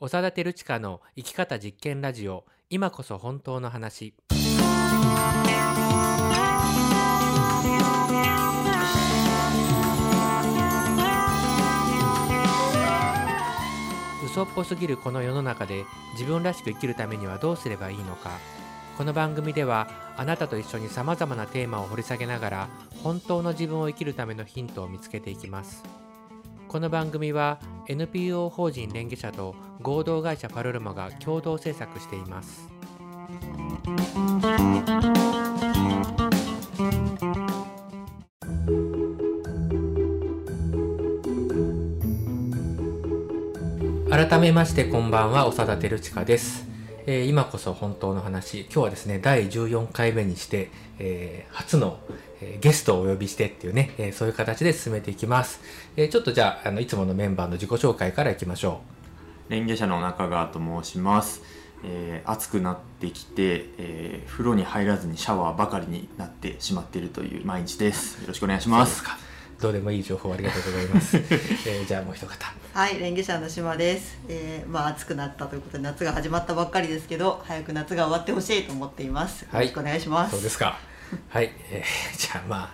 長田照親の生き方実験ラジオ。今こそ本当の話。嘘っぽすぎるこの世の中で自分らしく生きるためにはどうすればいいのか。この番組ではあなたと一緒にさまざまなテーマを掘り下げながら本当の自分を生きるためのヒントを見つけていきます。この番組は NPO 法人連携者と合同会社パルルマが共同制作しています。改めましてこんばんは長田照親です、えー今こそ本当の話今日はですね第14回目にして、えー初の、えーゲストをお呼びしてっていうね、えーそういう形で進めていきます、えーちょっとじゃああのいつものメンバーの自己紹介からいきましょう。レンゲ社の中川と申します、えー暑くなってきて、えー風呂に入らずにシャワーばかりになってしまっているという毎日ですよろしくお願いしうますかどうでもいい情報ありがとうございます、えーじゃあもう一方はい、レンゲ社の島です。えー、まあ暑くなったということで夏が始まったばっかりですけど、早く夏が終わってほしいと思っています。よはいろしくお願いします。そうですか。はい。えーじゃあまあ、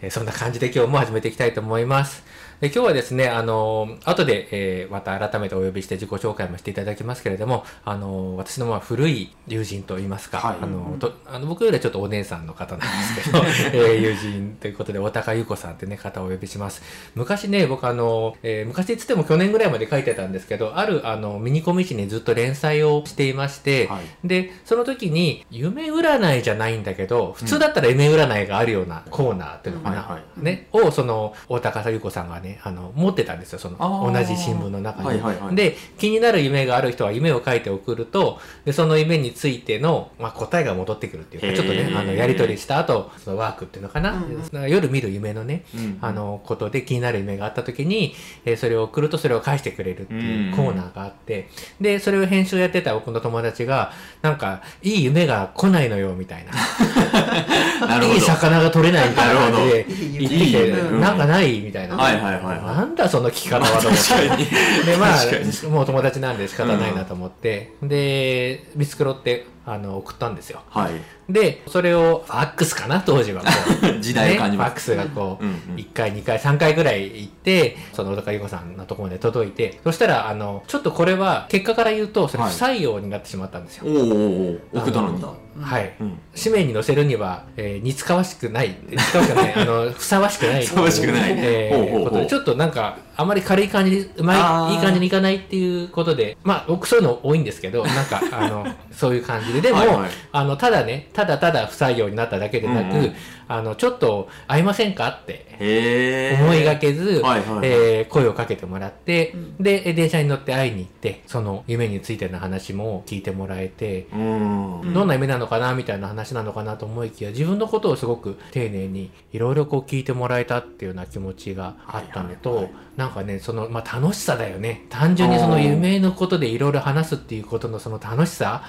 えーそんな感じで今日も始めていきたいと思います。で今日はですね、あのー後で、えーまた改めてお呼びして自己紹介もしていただきますけれども、あのー私のまあ古い友人といいますか、はい。あのーとあの僕よりはちょっとお姉さんの方なんですけど、えー友人ということで、小高優子さんってね、方をお呼びします。昔ね、僕あの、えー昔って言っても去年ぐらいまで書いてたんですけど、あるあのミニコミ誌にずっと連載をしていまして、はい。で、その時に、夢占いじゃないんだけど、普通だったら夢占いがあるようなコーナーっていうのかな、はいはい。ね、を、その、大高優子さんがね、あの、持ってたんですよ、その、同じ新聞の中に、はいはいはい。で、気になる夢がある人は夢を書いて送ると、で、その夢についての、まあ、答えが戻ってくるっていうか、ちょっとね、あの、やり取りした後、そのワークっていうのかな、うん。夜見る夢のね、うんあの、ことで気になる夢があった時に、えーそれを送るとそれを返してくれるっていうコーナーがあって、で、それを編集やってた僕の友達が、なんか、いい夢が来ないのよ、みたいな。いい魚が取れないみたいな感じで言っていいきて、なんかない？みたいな。はいはいはいはいなんだその聞き方はと思って。で、まあ、もう友達なんで仕方ないなと思って、で、見繕って、あの、送ったんですよ。はい。で、それを、ファックスかな、当時はこう。時代を感じます。ね、ファックスがこう、うんうん1回、2回、3回ぐらい行って、その小高優子さんのところまで届いて、そしたら、あの、ちょっとこれは、結果から言うと、それ不採用になってしまったんですよ。おーおーおー。送ったのに。はい。うん。紙面に載せるには、えー似つかわしくない、似つかわしくない、あの、ふさわしくない。ふさわしくない。えーほうほうほう。ことでちょっとなんか、あまり軽い感じに、うまい、いい感じにいかないっていうことで、まあ、僕そういうの多いんですけど、なんか、あの、そういう感じで、でも、はいはい。あの、ただね、ただただ不採用になっただけでなく、うんうん。あの、ちょっと、会いませんかって、思いがけず、はいはいはい。えー声をかけてもらって、うん。で、電車に乗って会いに行って、その夢についての話も聞いてもらえて、うん。うんどんな夢なのかなみたいな話なのかなと思いきや、自分のことをすごく丁寧にいろいろこう聞いてもらえたっていうような気持ちがあったのと、はいはいはいなんかね、その、まあ、楽しさだよね。単純にその夢のことでいろいろ話すっていうことのその楽しさ。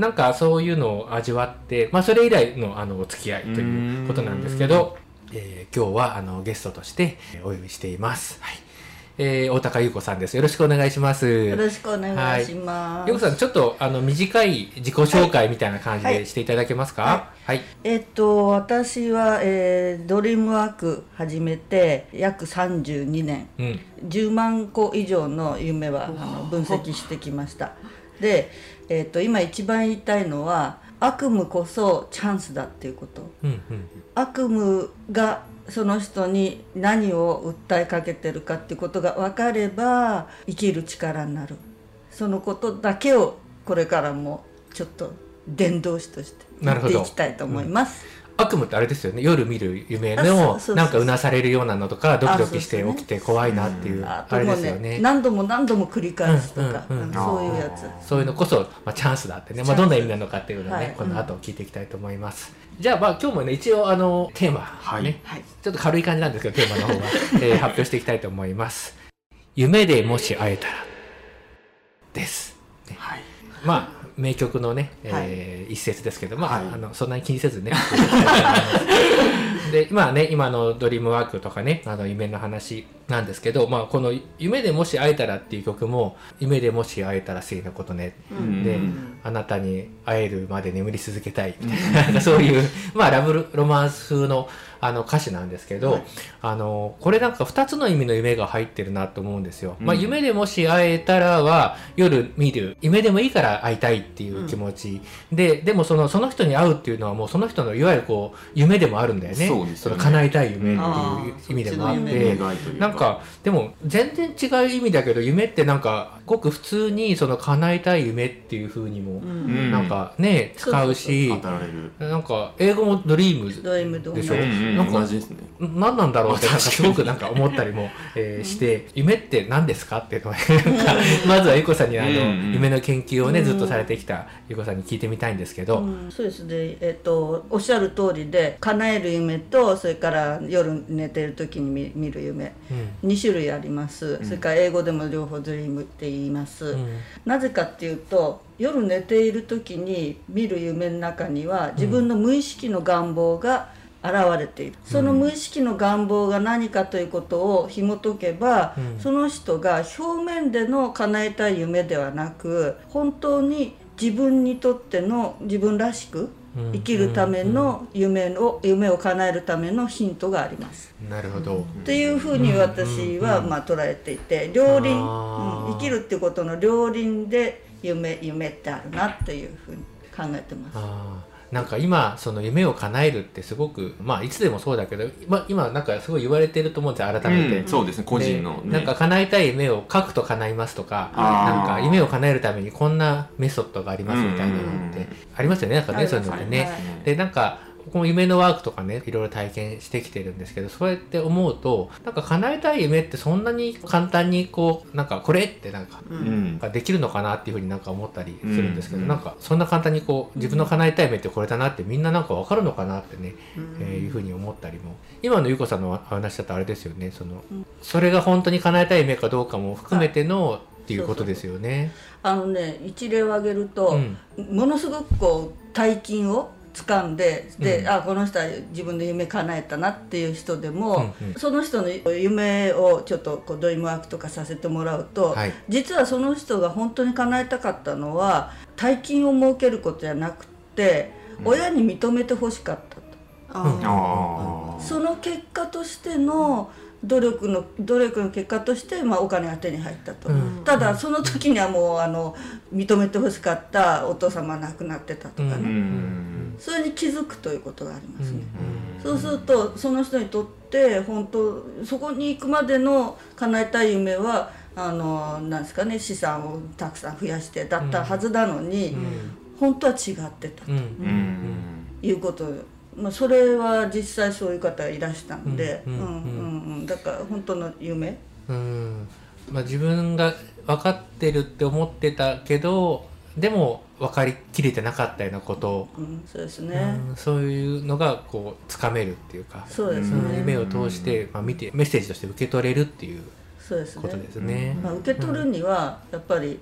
なんかそういうのを味わって、まあ、それ以来のあのお付き合いということなんですけど、えー今日はあのゲストとしてえーお呼びしています。はい。えー大高優子さんです。よろしくお願いします。よろしくお願いします。よこさん、ちょっとあの短い自己紹介みたいな感じはいでしていただけますか？はい。えっと私は、えードリームワーク始めて約32年。うん。10万個以上の夢はあの分析してきましたで、えー、と今一番言いたいのは悪夢こそチャンスだっていうことうん。うん。悪夢がその人に何を訴えかけてるかっていうことが分かれば生きる力になるそのことだけをこれからもちょっと伝道師としてなるほど言っていきたいと思います。悪夢ってあれですよね。夜見る夢のなんかうなされるようなのとか、ドキドキして起きて怖いなっていう、ああれですよね。何度も何度も繰り返すとか、うんうんうんあのそういうやつ。そういうのこそ、まあ、チャンスだってね、まあ、どんな意味なのかっていうのをね、はい。この後聞いていきたいと思います。じゃあ、まあ、今日もね、一応、あの、テーマ、はい。ね、はい。ちょっと軽い感じなんですけど、テーマの方は、えー発表していきたいと思います。夢でもし会えたら、です。ね。はい。まあ、名曲のね、えー一節ですけど、まあ、はい。あの、そんなに気にせずね。で、今ね、今のドリームワークとかね、あの、夢の話、なんですけど、まあ、この「夢でもし会えたら」っていう曲も「夢でもし会えたら素敵なことね」うん。で、あなたに会えるまで眠り続けたい。みたいな、そういう、まあ、ラブロマンス風のあの歌詞なんですけど、はい。あのこれなんか2つの意味の夢が入ってるなと思うんですよ。まあ、うん夢でもし会えたらは夜見る夢でもいいから会いたいっていう気持ち、ででもそのその人に会うっていうのはもうその人のいわゆるこう夢でもあるんだよね。そうですよね。の叶えたい夢っていうあー意味でもあって。うなんかでも全然違う意味だけど夢ってなんかごく普通にその叶えたい夢っていう風にもうん。なんかね、使うしなんか英語もドリームでしょ？うんうんなんか同じですね。何なんだろうってなんかすごくなんか思ったりも、えーして夢って何ですか？っていうのをまずはゆこさんにあの、うんうん。夢の研究をねうん。ずっとされてきたゆこさんに聞いてみたいんですけど、うんそうですね、えっとおっしゃる通りで叶える夢とそれから夜寝てる時に見見る夢。うん。2種類あります、それから英語でも両方ドリームって言います、うん。なぜかっていうと夜寝ている時に見る夢の中には自分の無意識の願望が現れている、その無意識の願望が何かということを紐解けば、うん。その人が表面での叶えたい夢ではなく本当に自分にとっての自分らしくうん。生きるための夢を夢を叶えるためのヒントがあります。なるほど、っていうふうに私はまあ捉えていて両輪、うん。生きるってことの両輪で夢夢ってあるなっていうふうに考えてます。なんか今その夢を叶えるってすごくまあいつでもそうだけど、まあ、今なんかすごい言われてると思うんですよ改めて、うん。そうですね個人のね。でなんか叶えたい夢を書くと叶いますとかなんか夢を叶えるためにこんなメソッドがありますみたいなのってありますよね。なんかねそういうのってね、はいでなんか僕も夢のワークとかねいろいろ体験してきてるんですけどそうやって思うとなんか叶えたい夢ってそんなに簡単にこうなんかこれってなんかううんできるのかなっていうふうになんか思ったりするんですけど、うん。なんかそんな簡単にこう自分の叶えたい夢ってこれだなってみんななんかわかるのかなってね、えーいうふうに思ったりも。今のゆうこさんの話だとあれですよねその、うん。それが本当に叶えたい夢かどうかも含めてのっていうことですよね。あのね一例を挙げると、うん。ものすごくこう大金を掴んでで、うん。あこの人は自分の夢叶えたなっていう人でも、うんうん。その人の夢をちょっとこうドリームワークとかさせてもらうと、はい。実はその人が本当に叶えたかったのは大金を設けることじゃなくて、親に認めてほしかったと。ああその結果としての努力の努力の結果として、まあ、お金が手に入ったと、うん。ただその時にはもうあの認めてほしかったお父様亡くなってたとかね、うん。うん。それに気づくということがありますね、うん。そうするとその人にとって本当そこに行くまでの叶えたい夢はあのなんですかね資産をたくさん増やしてだったはずなのに、本当は違ってたとうん。うん。いうことまあ、それは実際そういう方がいらしたんで、うんんううん。うんうんだから本当の夢。うん。まあ、自分が分かってるって思ってたけどでも分かりきれてなかったようなこと。を、うん、そうですね、うんそういうのがこうつかめるっていうかそうですそのね、夢を通して、まあ、見てメッセージとして受け取れるっていうそうですね。ことですね。まあ、受け取るにはやっぱり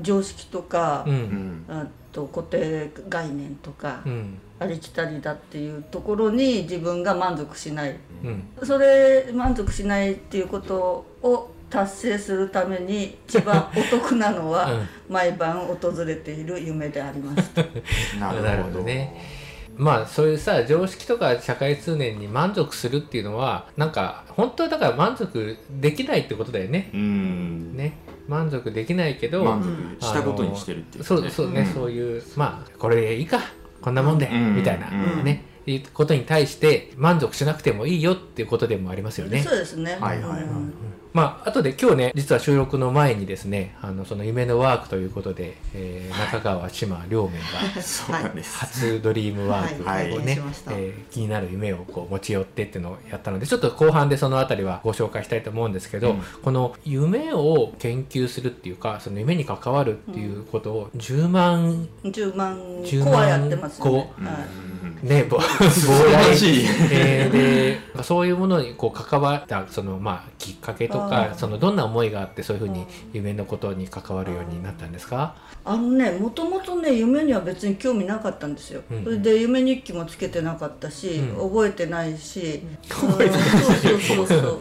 常識とか、うん。うん。あと固定概念とか、うんありきたりだっていうところに自分が満足しない。うん。それ満足しないっていうことを達成するために一番お得なのは、うん。毎晩訪れている夢であります。ななるほどね。まあそういうさ常識とか社会通念に満足するっていうのはなんか本当はだから満足できないってことだよね。うん。ね。満足できないけど満足したことにしてるっていうそうそうね、ん。そういうまあこれいいかこんなもんで、うん。みたいな、うん。ねいうことに対して満足しなくてもいいよっていうことでもありますよね。そうですね。はいはいはい。うんまあ後で今日ね実は収録の前にですねあのその夢のワークということで、えー中川島両面が そうなんです。初ドリームワークをはいね、拝見しました。えー気になる夢をこう持ち寄ってっていうのをやったのでちょっと後半でそのあたりはご紹介したいと思うんですけど、うん。この夢を研究するっていうかその夢に関わるっていうことを10万10万10個はやってますよね。万はいね、ぼ 素晴らしい。えーでそういうものにこう関わったその、まあ、きっかけとあかー。そのどんな思いがあってそういうふうに夢のことに関わるようになったんですか？あのねもともとね夢には別に興味なかったんですよ、うんそれで夢日記もつけてなかったし、うん。覚えてないし、覚えてない。うんそうそうそうそう。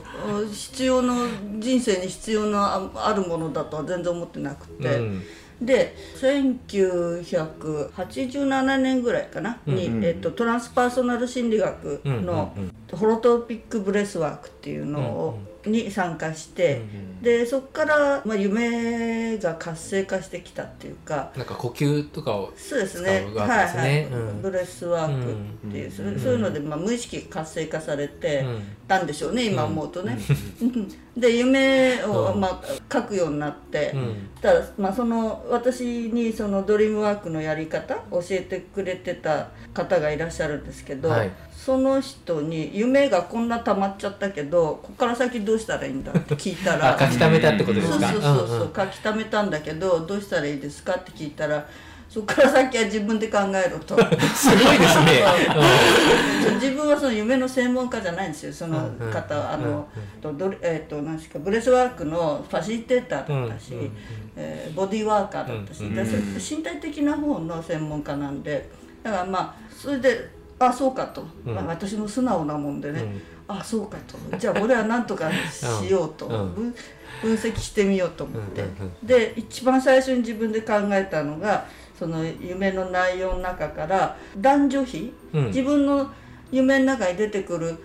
必要の人生に必要なああるものだとは全然思ってなくて、うんで1987年ぐらいかな、に、うん。えっと、トランスパーソナル心理学のうんうん Holotropic Breathwork っていうのを、に参加して、うんでそこから、まあ、夢が活性化してきたっていうかなんか呼吸とかをそうですね。使うですね。はいはい、うん。 breathwork っていう、うん。そういうので、まあ、無意識が活性化されてうん。たんでしょうね、今思うとね。で夢を、うん。まあ、書くようになって、うん。ただ、まあ、その私にそのドリームワークのやり方教えてくれてた方がいらっしゃるんですけど、はいその人に「夢がこんな溜まっちゃったけどここから先どうしたらいいんだ?」って聞いたら。あ書き溜めたってことですか？そうそうそうそう、んん。書き溜めたんだけどどうしたらいいですかって聞いたらそこから先は自分で考えろと。すごいですね。自分はその夢の専門家じゃないんですよその方は、あの、とどれえっ、と何ですか breathwork のファシリテーターだったし、うんうんえー body worker だったし、うんでそれ身体的な方の専門家なんでだからまあそれであそうかと、うん。まあ、私も素直なもんでね、うん。あそうかと。じゃあ俺は何とかしようと、うん。分分析してみようと思って、うんうんで一番最初に自分で考えたのがその夢の内容の中から男女比、うん。自分の夢の中に出てくる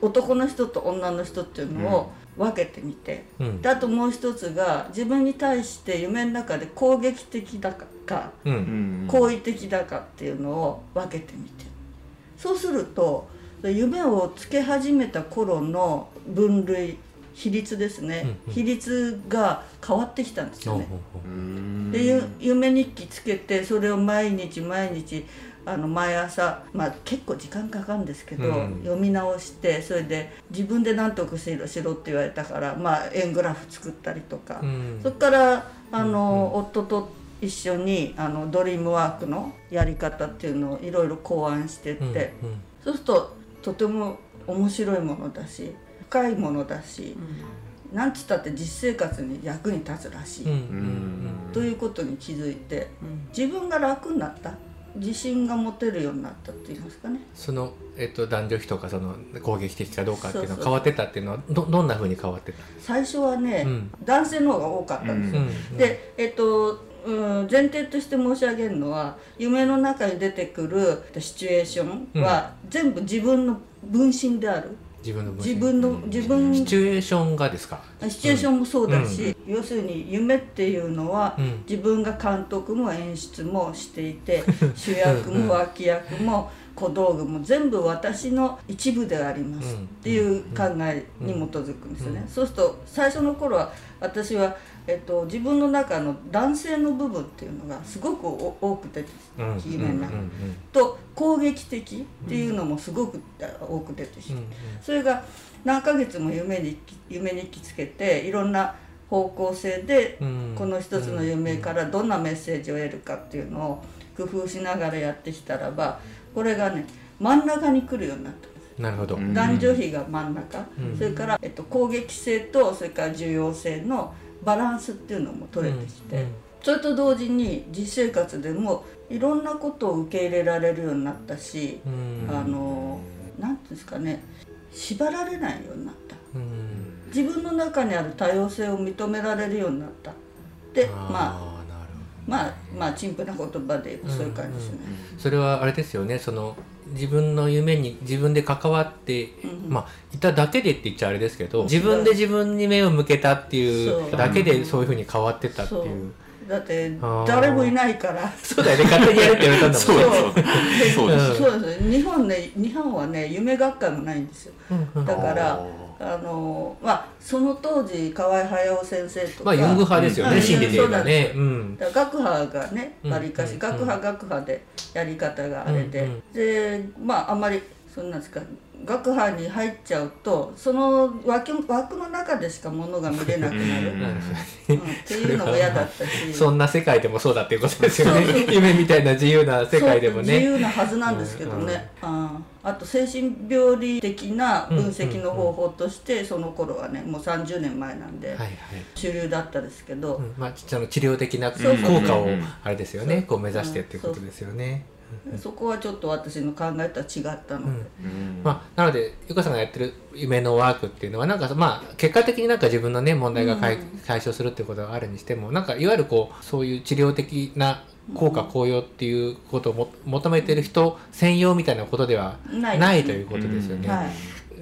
男の人と女の人っていうのを分けてみて、うん。であともう一つが自分に対して夢の中で攻撃的だかううん。ん好意的だかっていうのを分けてみてそうすると夢をつけ始めた頃の分類比率ですね、うんうん。比率が変わってきたんですよね。うん。でゆ夢日記つけてそれを毎日毎日あの毎朝、まあ、結構時間かかるんですけど、うん。読み直してそれで自分で何とかしろしろって言われたから、まあ、円グラフ作ったりとか、うん。そこからあの、夫と一緒にあのドリームワークのやり方っていうのをいろいろ考案してって、うんうん。そうするととても面白いものだし深いものだし、なんつったって実生活に役に立つらしい。うん。ううん。んということに気づいて、自分が楽になった自信が持てるようになったって言いますかね。その、えっと、男女比とかその攻撃的かどうかっていうのは変わってたっていうのはどどんなふうに変わってた？最初はね、うん。男性の方が多かったんですよ、うん。でえっとうん前提として申し上げるのは夢の中に出てくるシチュエーションは全部自分の分身である、自分の分自分の自分シチュエーションがですか？シチュエーションもそうだし、要するに夢っていうのは、うん。自分が監督も演出もしていて 主役も脇役も小道具も全部私の一部でありますうんっていう考えに基づくんですよね、うん。そうすると最初の頃は私は、えっと、自分の中の男性の部分っていうのがすごくお多く出てうん。きて夢の中うんうんと攻撃的っていうのもすごく多く出てきてうんうんそれが何ヶ月も夢に夢日記つけていろんな方向性でうん。この一つの夢からどんなメッセージを得るかっていうのを工夫しながらやってきたらばこれがね真ん中に来るようになったんです。なるほど、うん。男女比が真ん中、うん。それから、えっと、攻撃性とそれから重要性のバランスっていうのも取れてきて、それと同時に実生活でもいろんなことを受け入れられるようになったし、うん。あのなんていうんですかね縛られないようになった。うん。自分の中にある多様性を認められるようになった。でまあまあまあ陳腐な言葉でそういう感じですね、それはあれですよねその自分の夢に自分で関わって、うん。まあいただけでって言っちゃあれですけど自分で自分に目を向けたっていうだけでそういうふうに変わってったっていう。だって誰もいないから。そうだよね。勝手にやるって言われたんだもんね。そう。そう。そうです。そうです。日本ね日本はね夢学会もないんですよ。だからああのまあその当時河合駿先生とか。まあユング派ですよね、うん。心理で言えばね。そううん。だ学派がねうん。わりかし、うん。学派学派でやり方があれで、うん。うん。でまああんまりそんなんですか。学派に入っちゃうとその枠枠の中でしかものが見れなくなる、うん。うん。っていうのも嫌だったし。そんな世界でもそうだっていうことですよね。夢みたいな自由な世界でもそう自ね由なはずなんですけどね、ああと精神病理的な分析の方法として、その頃はねもう30年前なんで、主流だったですけど、うんまあ、その治療的なそう効果をうんあれですよねこう目指してっていうことですよね。そこはちょっと私の考えとは違ったので、うん。まあ、なのでゆかさんがやってる夢のワークっていうのはなんかまあ結果的になんか自分のね問題が解,、解消するっていうことがあるにしてもなんかいわゆるこうそういう治療的な効果効用っていうことをも求めてる人専用みたいなことではないないということですよね。はい、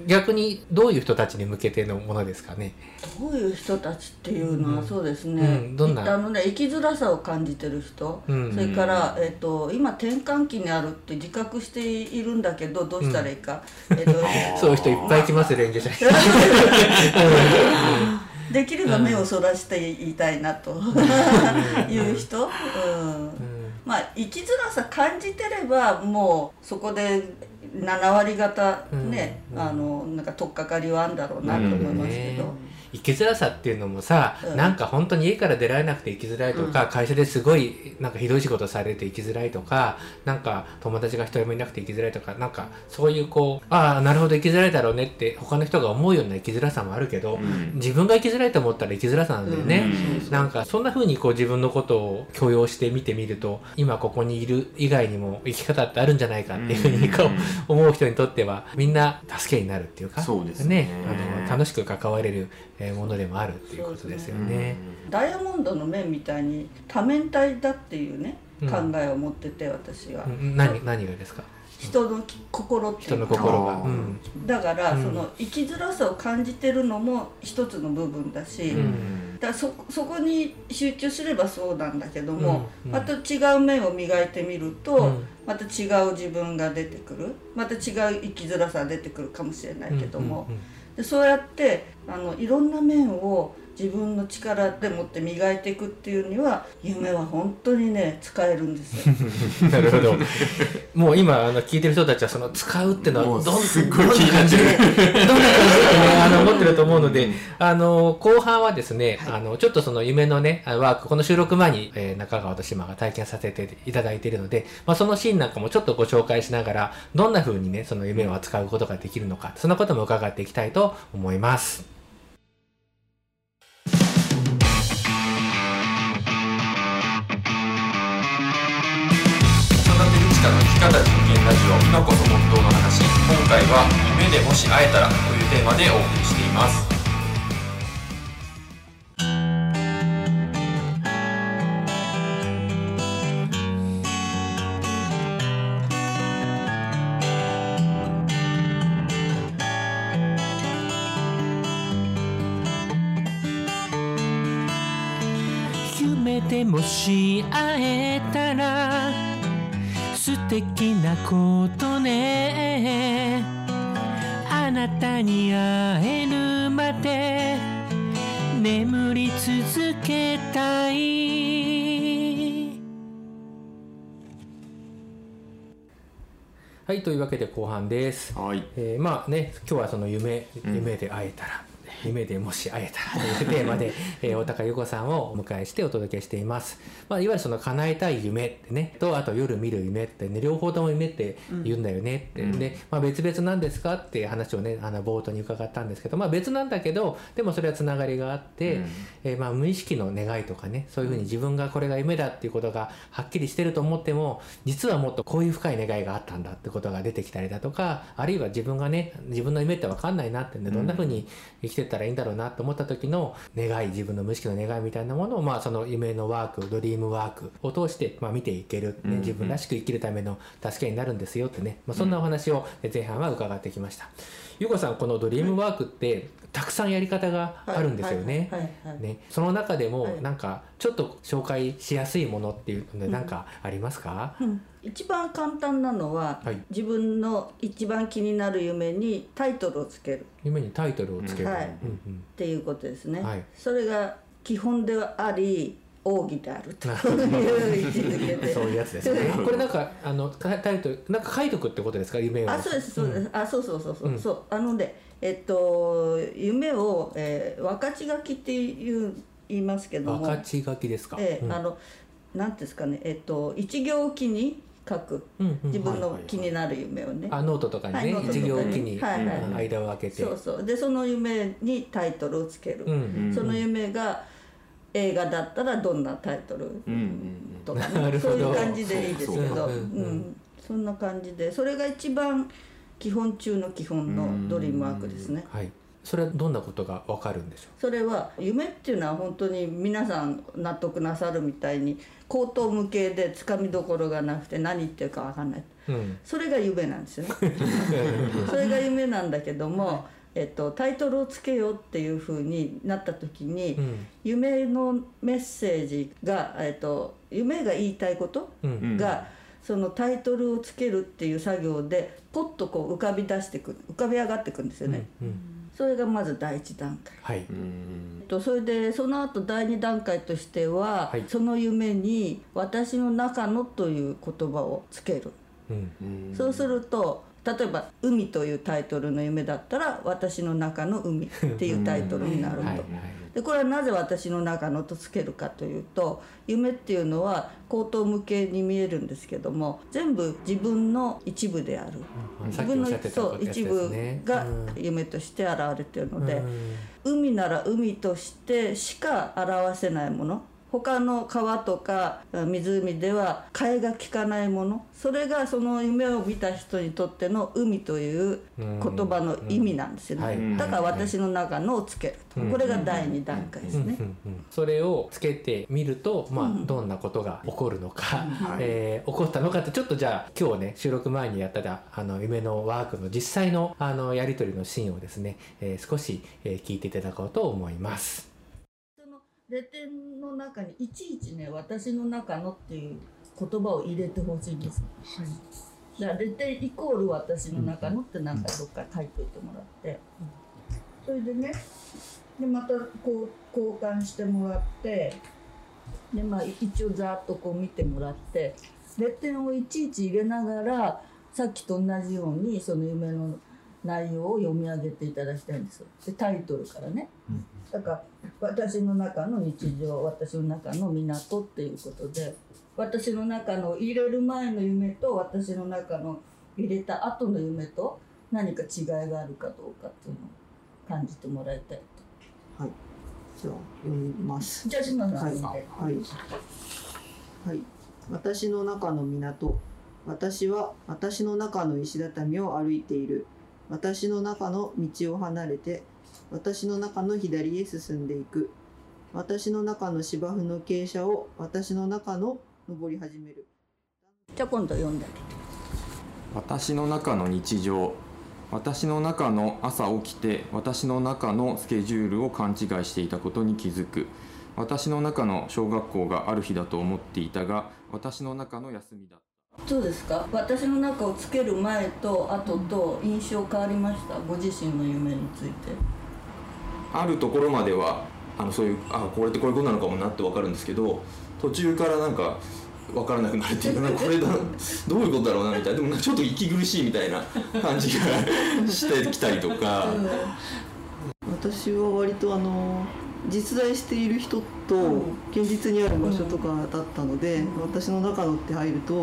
逆にどういう人たちに向けてのものですかね？どういう人たちっていうのはそうですね、うん。どんな？あのね生きづらさを感じてる人、うん。それから、えっと今転換期にあるって自覚しているんだけどどうしたらいいか、えっと そういう人いっぱい来ますよ、連携者に。できれば目をそらしていたいなと。いう人、うん。まあ生きづらさ感じてればもうそこで7割方ね、うんあのなんか取っかかりはあるんだろうなと思いますけど。生きづらさっていうのもさ、うん。なんか本当に家から出られなくて生きづらいとか、会社ですごいなんかひどい仕事されて生きづらいとかなんか友達が一人もいなくて生きづらいとかなんかそういうこうああなるほど生きづらいだろうねって他の人が思うような生きづらさもあるけど、うん。自分が生きづらいと思ったら生きづらさなんだよね、うん。なんかそんな風にこう自分のことを許容して見てみると今ここにいる以外にも生き方ってあるんじゃないかっていうふうにこう思う人にとってはみんな助けになるっていうかそうですね。あの楽しく関われるえーものでもあるっていうことですよね。ダイヤモンドの面みたいに多面体だっていうね、うん。考えを持ってて私は、うん。何何がですか？人のき心ってい人のうか心が。あーうん。だから、うん。その生きづらさを感じてるのも一つの部分だし、うん。だそそこに集中すればそうなんだけども、うん。また違う面を磨いてみると、うん。また違う自分が出てくる。また違う生きづらさが出てくるかもしれないけども、うん。うん。でそうやってあのいろんな面を自分の力でもって磨いていくっていうには夢は本当にね使えるんですよ。う んなるほど。もう今あの聞いてる人たちはその使うっていうのはもうどんすっごいどんな感じでどんな感じで、ね、あの思ってると思うので、うんあの後半はですね、あのちょっとその夢のねあワークこの収録前に、えー中川と島が体験させていただいているので、まあそのシーンなんかもちょっとご紹介しながらどんな風にねその夢を扱うことができるのかそんなことも伺っていきたいと思います。き方実験ラジオ今こそ本当の話今回は夢でもし会えたらというテーマでお送りしています。夢でもし会えたら素敵なことね。あなたに会えるまで眠り続けたい。はいというわけで後半です。はい。えーまあね今日はその夢うん。夢で会えたら、夢でもし会えたらというテーマで、えー、大高由子さんをお迎えしてお届けしています、まあ、いわゆるその叶えたい夢ってねとあと夜見る夢ってね両方とも夢って言うんだよねって、うん。で、まあ、別々なんですかっていう話をねあの冒頭に伺ったんですけど、まあ、別なんだけどでもそれはつながりがあって、うん。えーまあ、無意識の願いとかねそういうふうに自分がこれが夢だっていうことがはっきりしてると思っても実はもっとこういう深い願いがあったんだってことが出てきたりだとかあるいは自分がね自分の夢って分かんないなってんでどんなふうに生きてったらいいんだろうなと思った時の願い自分の無意識の願いみたいなものを、まあ、その夢のワークドリームワークを通して、まあ、見ていける、ね、うんうん。自分らしく生きるための助けになるんですよってね、まあ、そんなお話を前半は伺ってきました。ゆうこさんこのドリームワークってたくさんやり方があるんですよね。ね、その中でもはい。なんかちょっと紹介しやすいものっていうので何かありますか、うん一番簡単なのは、はい。自分の一番気になる夢にタイトルをつける。夢にタイトルをつける、はい。うんうん。っていうことですね、はい。それが基本ではあり奥義であるという位置づけで。そういうやつですね。これなんかあのタタイトルなんか書いとくってことですか？夢を。あそうですそうです、あそうそうそうそう、うん。そう。あのでえっと夢を、えー、分かち書きっていう言いますけども。分かち書きですか？うん。えーあのなんていうんですかね。えっと一行おきに書く。うんうん。自分の気になる夢をね、あノートとかにね、はいノートとかに。一行おきに、はいはい。うん間を空けて。そうそう。でその夢にタイトルをつける、うんうんその夢が映画だったらどんなタイトルうんうん とかそういう感じでいいですけど。そうん、そんな感じで。それが一番基本中の基本のドリームワークですね。はいそれはどんなことがわかるんでしょそれは夢っていうのは本当に皆さん納得なさるみたいに口頭無形でつかみどころがなくて何言ってるか分かんない。ううんそれが夢なんですよね。それが夢なんだけども、えっと、タイトルをつけようっていうふうになった時に、うん夢のメッセージが、えっと、夢が言いたいことうんが、そのタイトルをつけるっていう作業でポッとこう浮かび出してくる浮かび上がってくるんですよね。うんそれがまず第一段階。はい。とそれでその後第二段階としては、はい。その夢に「私の中の」という言葉をつける。うん。うん。そうすると例えば「海」というタイトルの夢だったら「私の中の海」っていうタイトルになると。はいはいでこれはなぜ私の中のとつけるかというと夢っていうのは口頭無形に見えるんですけども全部自分の一部である。うん自分のっしゃってたそう一部がうん夢として現れてるので、うん。海なら海としてしか表せないもの他の川とか湖では替えが利かないもの。それがその夢を見た人にとっての海という言葉の意味なんですよね、うんだから私の中のをつけると、うん。これが第二段階ですね、それをつけてみると、まあうん。どんなことが起こるのか、はいえー起こったのかってちょっとじゃあ今日ね収録前にやったあの夢のワークの実際のあのやり取りのシーンをですね、えー少し、えー聞いていただこうと思います。レ点の中にいちいちね「私の中の」っていう言葉を入れてほしいんです、だからレ点イコール「私の中の」ってなんかどっか書いておいてもらって、それでねでまたこう交換してもらってでまあ一応ざーっとこう見てもらってレ点をいちいち入れながらさっきと同じようにその夢の内容を読み上げていただきたいんですよ。でタイトルからね、だから私の中の日常私の中の港っていうことで私の中の入れる前の夢と私の中の入れた後の夢と何か違いがあるかどうかっていうのを感じてもらいたいと。はい。じゃあ読みます。じゃあ島田さはい。ん見てはい。はい。私の中の港。私は私の中の石畳を歩いている。私の中の道を離れて、私の中の左へ進んでいく。私の中の芝生の傾斜を私の中の登り始める。じゃあ今度読んで。私の中の日常私の中の朝起きて私の中のスケジュールを勘違いしていたことに気づく私の中の小学校がある日だと思っていたが私の中の休みだどうですか？私の中をつける前と後と印象変わりました？ご自身の夢について。あるところまではあのそういうあこれってこういうことなのかもなって分かるんですけど途中からなんか分からなくなるっていうかこれだどういうことだろうなみたいな。でもちょっと息苦しいみたいな感じがしてきたりとか。私は割とあの実在している人と現実にある場所とかだったので、私の中のって入ると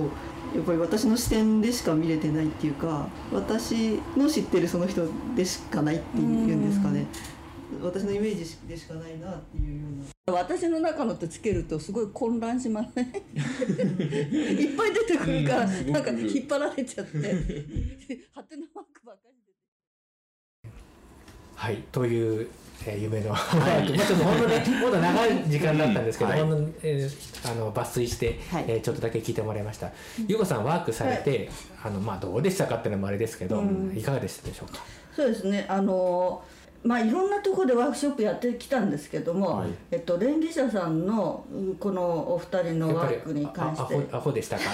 やっぱり私の視点でしか見れてないっていうか私の知ってるその人でしかないっていうんですかね、私のイメージでしかないなっていうような。私の中のってつけるとすごい混乱しますね いっぱい出てくるからなんか引っ張られちゃって。ハテナマークばっかり出てはい、という、えー夢のワーク、まあちょっと本当ね、もっと長い時間だったんですけど、はい。ほんのえーあの抜粋して、はい。えーちょっとだけ聞いてもらいました。ゆうこさんワークされて、あのまあどうでしたかっていうのもあれですけど、うん。いかがでしたでしょうか？そうですね。あのまあいろんなところでワークショップやってきたんですけども、はい。えっと連議者さんのうこのお二人のワークに関して。あアホアホでしたか？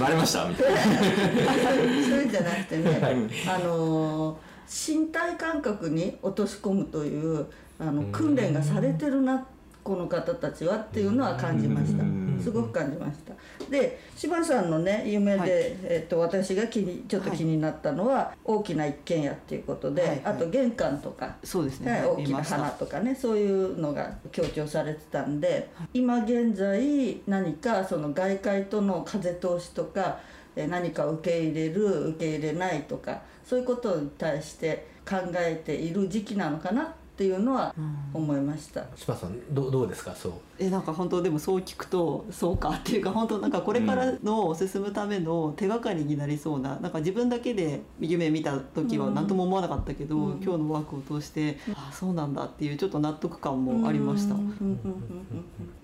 バレました？みたいな。そういうんじゃなくてね、はい。あのー身体感覚に落とし込むというあの訓練がされてるなこの方たちはっていうのは感じました。うんすごく感じました。で柴さんのね夢で、はい。えっと私が気にちょっと気になったのは、大きな一軒家っていうことで、はいはい。あと玄関とかそうですね、はい、はい。大きな花とかねそういうのが強調されてたんで、今現在何かその外界との風通しとかえー何か受け入れる受け入れないとかそういうことに対して考えている時期なのかなっっていうのは思いました。島さんどうどうですか？そう。えなんか本当でもそう聞くとそうかっていうか本当なんかこれからの進むための手がかりになりそうななんか自分だけで夢見た時は何とも思わなかったけど、うん。今日のワークを通して、あそうなんだっていうちょっと納得感もありました。うん。うん。うん。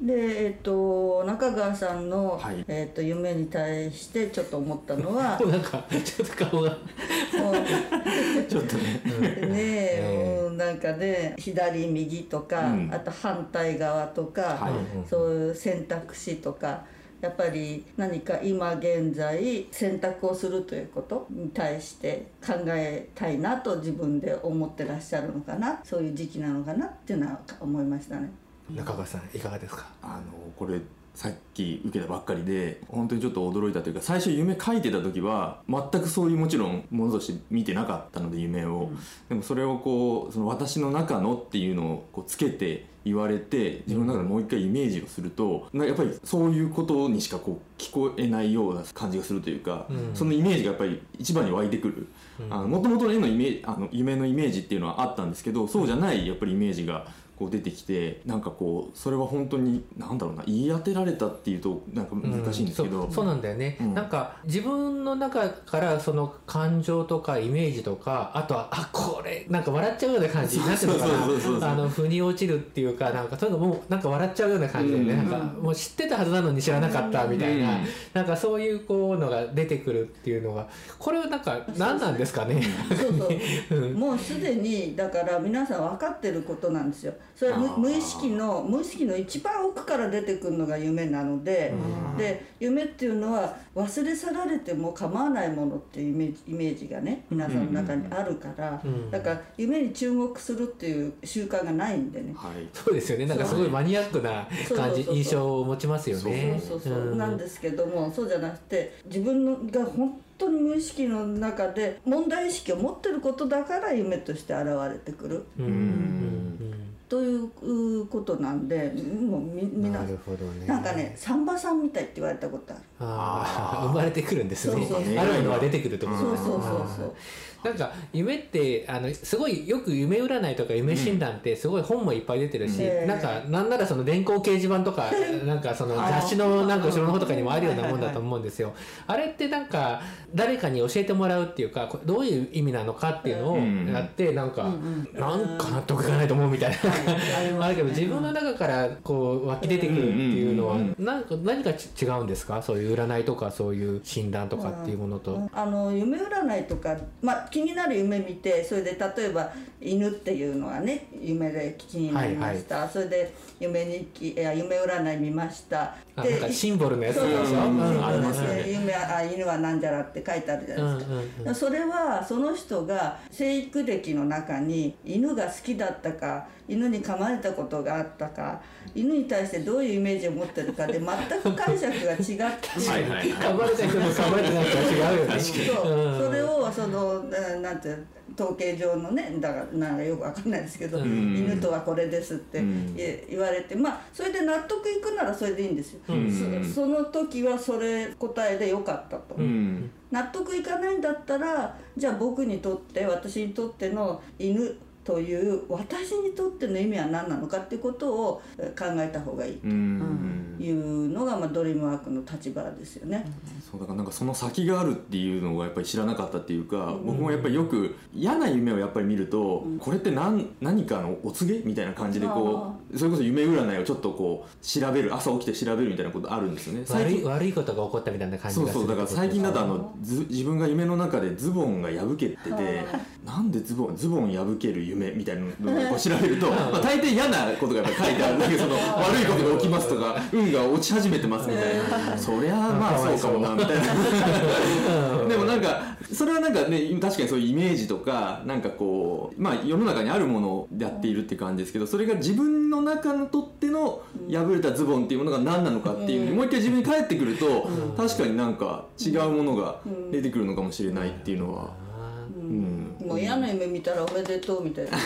うん。で、えっと中川さんの、はい。えっと夢に対してちょっと思ったのはなんかちょっと顔がも ちょっとね。うねえなんかね左右とか、うん。あと反対側とか、はい。そういう選択肢とかやっぱり何か今現在選択をするということに対して考えたいなと自分で思ってらっしゃるのかなそういう時期なのかなっていうのは思いましたね。中川さんいかがですか？あのこれさっき受けたばっかりで本当にちょっと驚いたというか最初夢書いてた時は全くそういうもちろんものとして見てなかったので夢を、でもそれをこうその私の中のっていうのをこうつけて言われて自分の中でもう一回イメージをすると、なやっぱりそういうことにしかこう聞こえないような感じがするというか、うん。そのイメージがやっぱり一番に湧いてくる。もともとの絵のイメあの夢のイメージっていうのはあったんですけどそうじゃないやっぱりイメージがこう出てきてなんかこうそれは本当になんだろうな言い当てられたっていうとなんか難しいんですけど、うんそうそうなんだよね、うん。なんか自分の中からその感情とかイメージとかあとはあこれなんか笑っちゃうような感じなんていうのかそうそうそうそう。なあの腑に落ちるっていうかなんかそういうのもうなんか笑っちゃうような感じでね、うん。なんかもう知ってたはずなのに知らなかったみたいな、うん。なんかそういうこうのが出てくるっていうのがこれはなんか何なんですかね。そうそう。うん。もうすでにだから皆さん分かってることなんですよそれ無無意識の無意識の一番奥から出てくるのが夢なので、で夢っていうのは忘れ去られても構わないものっていうイメージイメージがね皆さんの中にあるから、うんだから夢に注目するっていう習慣がないんでね。はい。そうですよね。なんかすごいマニアックな感じ印象を持ちますよね。そうそうそう、ん。なんですけどもそうじゃなくて自分のが本当に無意識の中で問題意識を持ってることだから夢として現れてくる。うんうんということなんでもうみうんみんななるほどね。なんかねサンバさんみたいって言われたことある。ああ生まれてくるんですねそうそうそうあるのは出てくるってことそうそうそうそう。なんか夢ってあのすごいよく夢占いとか夢診断ってすごい本もいっぱい出てるし、うん。なんかなんならその電光掲示板とかなんかその雑誌のなんか後ろの方とかにもあるようなもんだと思うんですよ。あれってなんか誰かに教えてもらうっていうかどういう意味なのかっていうのをうんやってなんか、うんなんか納得いかないと思うみたいな。あるけど自分の中からこう湧き出てくるっていうのはうんうんなんか何かち違うんですか？そういう占いとかそういう診断とかっていうものと。あの夢占いとか、まあ、気になる夢見てそれで例えば犬っていうのはね夢で気になりました、それで夢日記いや夢占い見ました。あなんかシンボルのやつでしょ、そうそうんありますよね。で夢あ犬はなんじゃらって書いてあるじゃないですか、うんうんうん。それはその人が生育歴の中に犬が好きだったか犬に噛まれたことがあったか犬に対してどういうイメージを持ってるかで全く解釈が違ってはいはい噛まれた人と噛まれてない人は違うよね。そう、うんそれをそのななんて統計上のねだからなんかよくわかんないですけど、うん。犬とはこれですってうん。言言われてまあそれで納得いくならそれでいいんですよ、うん。そその時はそれ答えでよかったと、うん。納得いかないんだったらじゃあ僕にとって私にとっての犬という私にとっての意味は何なのかっていうことをえ考えた方がいいうん。というのが、まあ、ドリームワークの立場ですよね。そうだからなんかその先があるっていうのがやっぱり知らなかったっていうか、僕もやっぱりよく嫌な夢をやっぱり見ると、これって何何かのお告げ？みたいな感じでこうそれこそ夢占いをちょっとこう調べる朝起きて調べるみたいなことあるんですよね。悪い悪いことが起こったみたいな感じそうがするそうだから最近だとあのず自分が夢の中でズボンが破けててなんでズボンズボン破ける夢みたいなのをこう調べると、まあ、大抵嫌なことがやっぱり書いてあるだけその 悪いことが起きますとか運が落ち始めてますみたいな。そりゃまあそう。かもなみたいな。でもなんかそれはなんかね確かにそういうイメージとかなんかこうまあ世の中にあるものをやっているって感じですけどそれが自分の中にとっての破れたズボンっていうものが何なのかっていう、もう一回自分に帰ってくると、確かになんか違うものが出てくるのかもしれないっていうのは、ももう嫌な夢見たらおめでとうみたいな。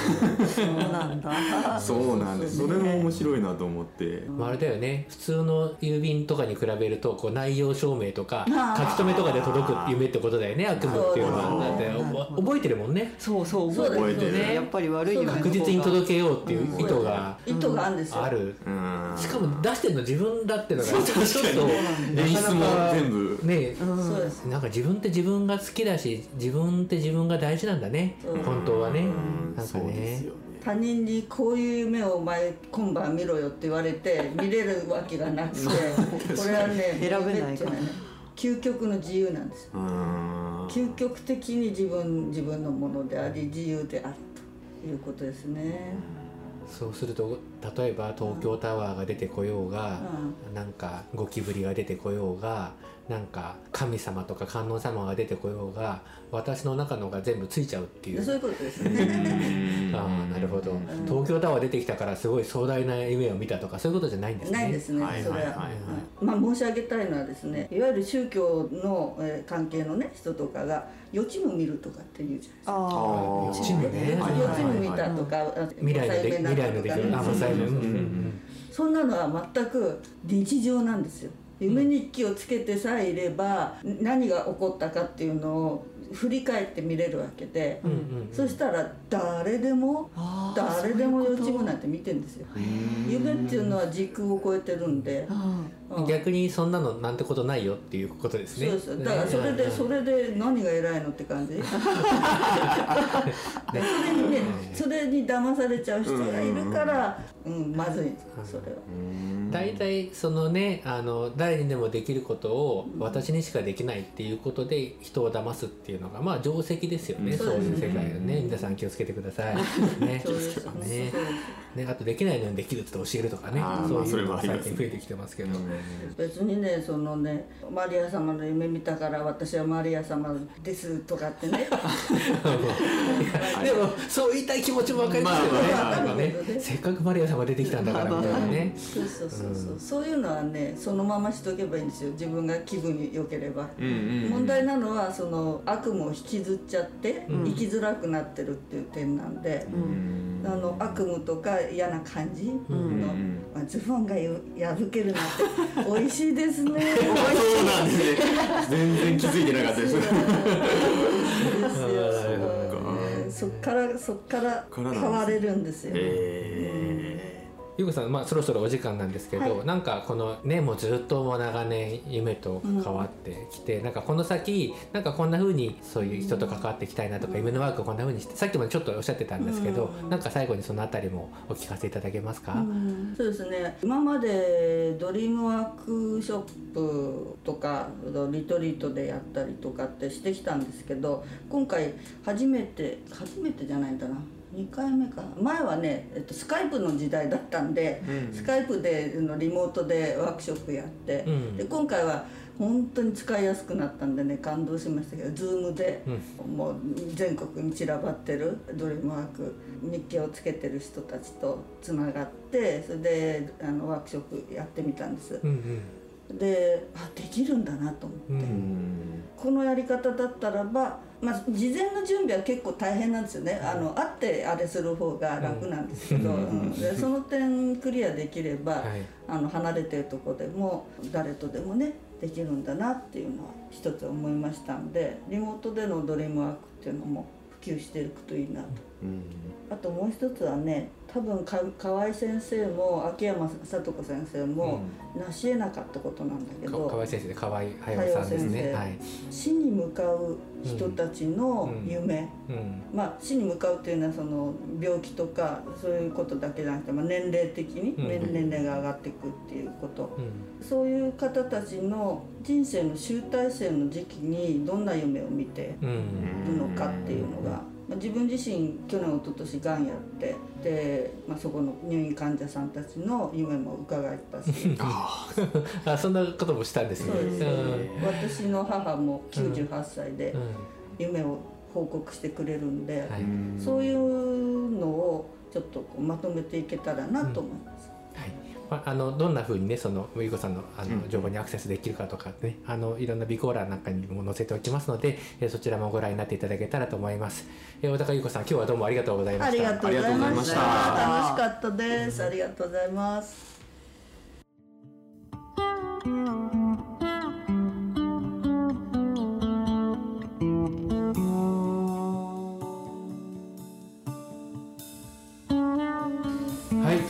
そうなんだ。そうなんですそれも面白いなと思って。まあ、あれだよね。普通の郵便とかに比べるとこう内容証明とか書き留めとかで届く夢ってことだよね悪夢っていうのは。だってお覚えてるもんね。そうそう。覚えてる。やっぱり悪い確実に届けようっていう意図が意図があるんですよ、ある。うん。しかも出してるの自分だっていうのがちょっと演出も全部。ねそうです。なんか自分って自分が好きだし自分って自分が大事なんだねうん。本当はね。うん。なんかそうですね。他人にこういう夢をお前今晩見ろよって言われて 見れるわけがなくてこれはね選べないから。究極の自由なんですうん。究極的に自分自分のものであり自由であるということですね、そうすると例えば東京タワーが出てこようがうなんかゴキブリが出てこようがなんか神様とか観音様が出てこようが私の中のが全部ついちゃうっていん、そういううことですね。ああなるほど。東京タワー出てきたからすごい壮大な夢を見たとかそういうことじゃないんですね。ないですね、はいそれは、はい。はいは。いまあ申し上げたいのはですねいわゆる宗教の、えー関係のね人とかが予知夢見るとかって言うじゃないですか。ああー予知夢ね。はい予知夢見たとか、あ未来の未来の出来事うん。うんううん。んそんなのは全く日常なんですよ夢日記をつけてさえいれば何が起こったかっていうのを振り返って見れるわけで、うんうんそしたら誰でも誰でも予知夢なんて見てんですよ。夢っていうのは時空を超えてるんで、あうん。逆にそんなのなんてことないよっていうことですね。そうですだからそれでそれで何が偉いのって感じ？で それにねそれに騙されちゃう人がいるから、うん、まずい。ん。ですそれは。大体そのねあの誰にでもできることを私にしかできないっていうことで人を騙すっていうのがまあ定石ですよね、うん。そういう世そうですね界はね。皆さん気をつけてください。ね。ね。ねあとできないのにできるって教えるとかね。そういうのが最近増えてきてますけど、別にねそのねマリア様の夢見たから私はマリア様ですとかってね。でもそう言いたい気持ちも分かりますよね,、まあまあまあね。せっかくマリア様出てきたんだからみたいなね。そうそうそうそう、そういうのはねそのまましとけばいいんですよ。自分が気分良ければ。うんうん。問題なのはその悪夢を引きずっちゃって、うん。生きづらくなってるっていう点なんで、うん。あの悪夢とか嫌な感じの、うん。まあ、ズボンがゆ破けるなんて 美味しいですね。そうなんですね。全然気づいてなかったです。そっか。らそっから変われるんですよ。えゆうこさん、まあ、そろそろお時間なんですけど、はい。なんかこのねもうずっともう長年夢と関わってきて、なんかこの先なんかこんな風にそういう人と関わっていきたいなとか、夢のワークをこんな風にしてさっきもちょっとおっしゃってたんですけど、うん。なんか最後にそのあたりもお聞かせいただけますか、うん。そうですね。今までドリームワークショップとかリトリートでやったりとかってしてきたんですけど今回初めて初めてじゃないんだな2回目か。前はね、えっと、スカイプの時代だったんで、うん。スカイプであのリモートでワークショップやって、うん。で今回は本当に使いやすくなったんでね感動しましたけど Zoom で、もう全国に散らばってる。ドリームワーク日記をつけてる人たちとつながってそれであのワークショップやってみたんです。うんうん。であできるんだなと思って、うんうん。このやり方だったらば、まあ、事前の準備は結構大変なんですよね。あの会ってあれする方が楽なんですけど、うん。うん。でその点クリアできれば、はい。あの離れてるとこでも誰とでもねできるんだなっていうのは一つ思いましたんでリモートでのドリームワークっていうのも普及していくといいなと。うん。あともう一つはね多分か河合先生も秋山聡子先生も成し得なかったことなんだけかど、河合先生で河合隼さんですね。はい。死に向かう人たちの夢、うん。まあ、死に向かうっていうのはその病気とかそういうことだけじゃなくて、まあ、年齢的にうん。年年齢が上がっていくっていうこと、うん。そういう方たちの人生の集大成の時期にどんな夢を見てうん。るのかっていうのが、まあ、自分自身去年一昨年がんやってで、まあ、そこの入院患者さんたちの夢も伺ったし。あ あそんなこともしたんですね。そうです、うん。私の母も98歳でうん。夢を報告してくれるんで、はい。ーそういうのをちょっとこうまとめていけたらなと思います。はい、まあ、あのどんなふうにねそのゆうこさんのあのうん。情報にアクセスできるかとかね、あのいろんな備考欄なんかにも載せておきますので、えーそちらもご覧になっていただけたらと思います。えー、小高ゆうこさん今日はどうもありがとうございました。ありがとうございました。ありがとうございました。楽しかったです。ありがとうございます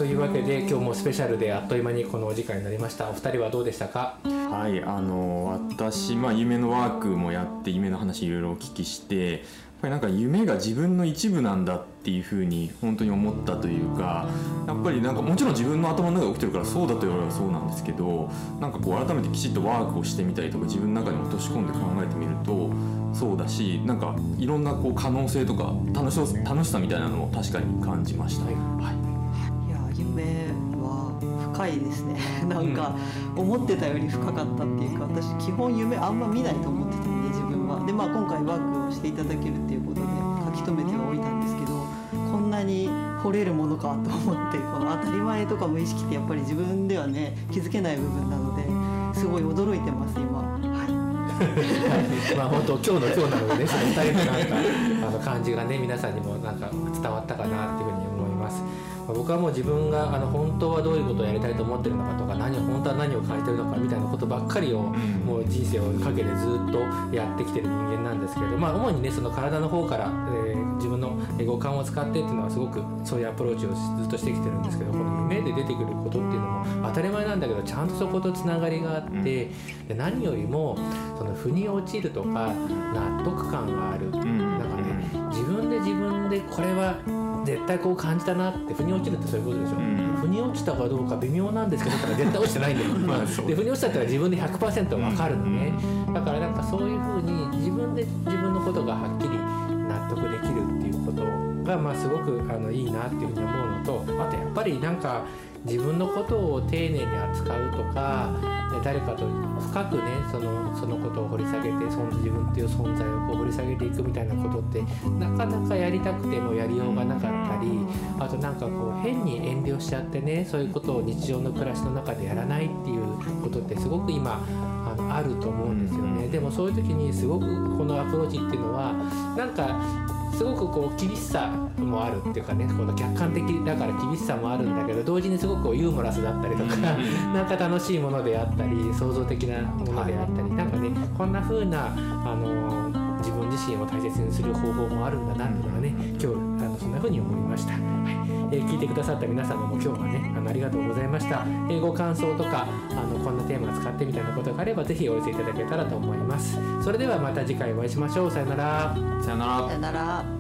いというわけで今日もスペシャルであっという間にこのお時間になりました。お二人はどうでしたか？はいあの私、まあ、夢のワークもやって夢の話いろいろお聞きしてやっぱりなんか夢が自分の一部なんだっていうふうに本当に思ったというかやっぱりなんかもちろん自分の頭の中で起きてるからそうだと言われればそうなんですけどなんかこう改めてきちっとワークをしてみたりとか自分の中に落とし込んで考えてみるとそうだしなんかいろんなこう可能性とか楽し楽しさみたいなのも確かに感じました。はい深いですね。なんか思ってたより深かったっていうか私基本夢あんま見ないと思ってたんで自分は。でまあ今回ワークをしていただけるっていうことで書き留めてはおいたんですけどこんなに掘れるものかと思ってこの当たり前とか無意識ってやっぱり自分ではね気づけない部分なのですごい驚いてます今。はい。まあ本当今日の今日なのでねその二人のなんかあの感じがね皆さんにもなんか伝わったまあ僕はもう自分があの本当はどういうことをやりたいと思ってるのかとか何を本当は何を感じてるのかみたいなことばっかりをもう人生をかけてずっとやってきてる人間なんですけれどまあ主にねその体の方から、えー自分の五感を使ってっていうのはすごくそういうアプローチをずっとしてきてるんですけどこの夢で出てくることっていうのも当たり前なんだけどちゃんとそことつながりがあって、で何よりもその腑に落ちるとか納得感がある。うん。なんかね自分で自分でこれは絶対こう感じたなって腑に落ちるってそういうことでしょ、うん。腑に落ちたかどうか微妙なんですけど だから絶対落ちてないんだよ。まあで腑に落ちたってのは自分で100%わかるのね、だからなんかそういうふうに自分で自分のことがはっきり納得できるっていうことがまあすごくあのいいなっていうふうに思うのとあとやっぱりなんか自分のことを丁寧に扱うとかね誰かと深くねそのそのことを掘り下げてその自分っていう存在をこう掘り下げていくみたいなことってなかなかやりたくてもやりようがなかったりあとなんかこう変に遠慮しちゃってねそういうことを日常の暮らしの中でやらないっていうことってすごく今あのあると思うんですよね。でもそういう時にすごくこのアプローチっていうのはなんかすごくこう厳しさもあるっていうかねこの客観的だから厳しさもあるんだけど同時にすごくこうユーモラスだったりとか なんか楽しいものであったり創造的なものであったりなんかねこんな風なあの自分自身を大切にする方法もあるんだなっていうのがね今日あのそんな風に思いました。はいえー聞いてくださった皆様も今日はねあのありがとうございました。えーご感想とかあのこんなテーマ使ってみたいなことがあればぜひお寄せいただけたらと思います。それではまた次回お会いしましょう。さよなら。さよならさよなら